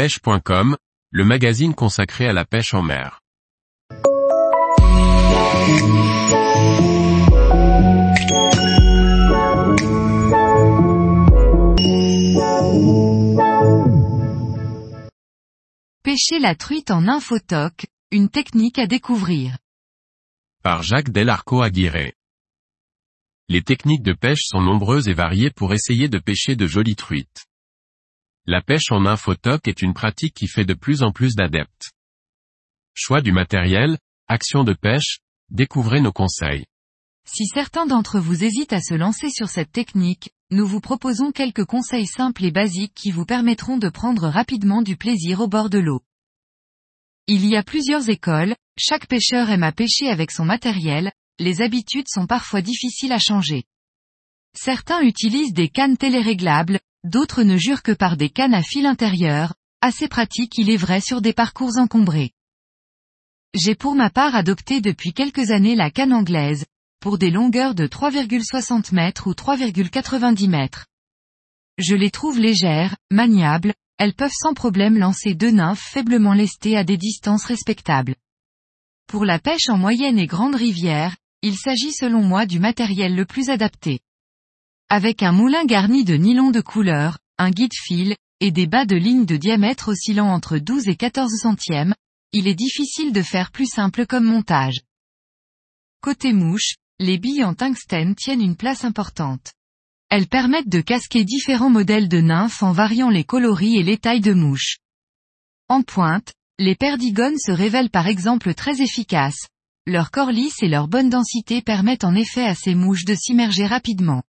pêche.com, le magazine consacré à la pêche en mer. Pêcher la truite en infotoc, une technique à découvrir. Par Jacques Delarco Aguirre. Les techniques de pêche sont nombreuses et variées pour essayer de pêcher de jolies truites. La pêche en infotoc est une pratique qui fait de plus en plus d'adeptes. Choix du matériel, action de pêche, découvrez nos conseils. Si certains d'entre vous hésitent à se lancer sur cette technique, nous vous proposons quelques conseils simples et basiques qui vous permettront de prendre rapidement du plaisir au bord de l'eau. Il y a plusieurs écoles, chaque pêcheur aime à pêcher avec son matériel, les habitudes sont parfois difficiles à changer. Certains utilisent des cannes téléréglables, d'autres ne jurent que par des cannes à fil intérieur, assez pratiques il est vrai sur des parcours encombrés. J'ai pour ma part adopté depuis quelques années la canne anglaise, pour des longueurs de 3,60 mètres ou 3,90 mètres. Je les trouve légères, maniables, elles peuvent sans problème lancer deux nymphes faiblement lestées à des distances respectables. Pour la pêche en moyenne et grande rivière, il s'agit selon moi du matériel le plus adapté. Avec un moulin garni de nylon de couleur, un guide fil, et des bas de ligne de diamètre oscillant entre 12 et 14 centièmes, il est difficile de faire plus simple comme montage. Côté mouche, les billes en tungstène tiennent une place importante. Elles permettent de casquer différents modèles de nymphes en variant les coloris et les tailles de mouches. En pointe, les perdigones se révèlent par exemple très efficaces. Leur corps lisse et leur bonne densité permettent en effet à ces mouches de s'immerger rapidement.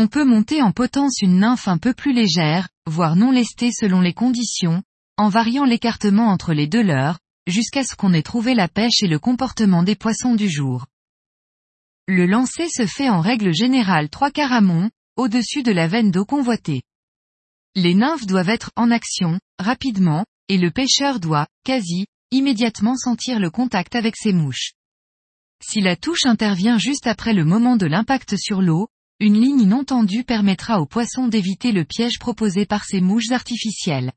On peut monter en potence une nymphe un peu plus légère, voire non lestée selon les conditions, en variant l'écartement entre les deux leurres, jusqu'à ce qu'on ait trouvé la pêche et le comportement des poissons du jour. Le lancer se fait en règle générale trois quarts amont, au-dessus de la veine d'eau convoitée. Les nymphes doivent être en action, rapidement, et le pêcheur doit, quasi, immédiatement sentir le contact avec ses mouches. Si la touche intervient juste après le moment de l'impact sur l'eau, une ligne non tendue permettra aux poissons d'éviter le piège proposé par ces mouches artificielles.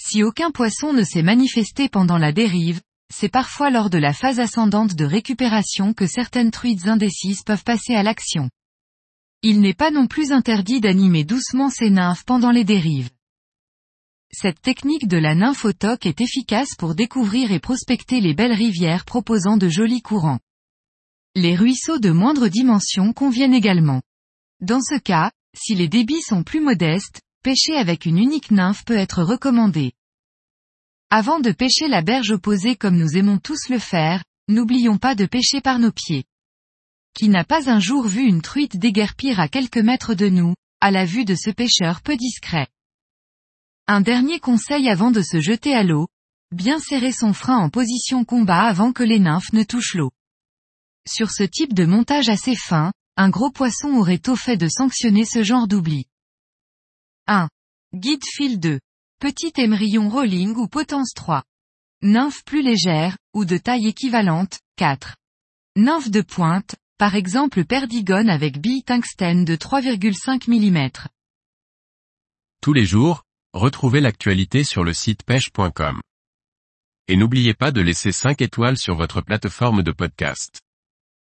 Si aucun poisson ne s'est manifesté pendant la dérive, c'est parfois lors de la phase ascendante de récupération que certaines truites indécises peuvent passer à l'action. Il n'est pas non plus interdit d'animer doucement ces nymphes pendant les dérives. Cette technique de la nymphotoque est efficace pour découvrir et prospecter les belles rivières proposant de jolis courants. Les ruisseaux de moindre dimension conviennent également. Dans ce cas, si les débits sont plus modestes, pêcher avec une unique nymphe peut être recommandé. Avant de pêcher la berge opposée comme nous aimons tous le faire, n'oublions pas de pêcher par nos pieds. Qui n'a pas un jour vu une truite déguerpir à quelques mètres de nous, à la vue de ce pêcheur peu discret. Un dernier conseil avant de se jeter à l'eau, bien serrer son frein en position combat avant que les nymphes ne touchent l'eau. Sur ce type de montage assez fin, un gros poisson aurait au fait de sanctionner ce genre d'oubli. 1. Guide fil 2. Petit émerillon rolling ou potence 3. Nymphe plus légère, ou de taille équivalente, 4. Nymphe de pointe, par exemple perdigone avec bille tungstène de 3,5 mm. Tous les jours, retrouvez l'actualité sur le site pêche.com. Et n'oubliez pas de laisser 5 étoiles sur votre plateforme de podcast.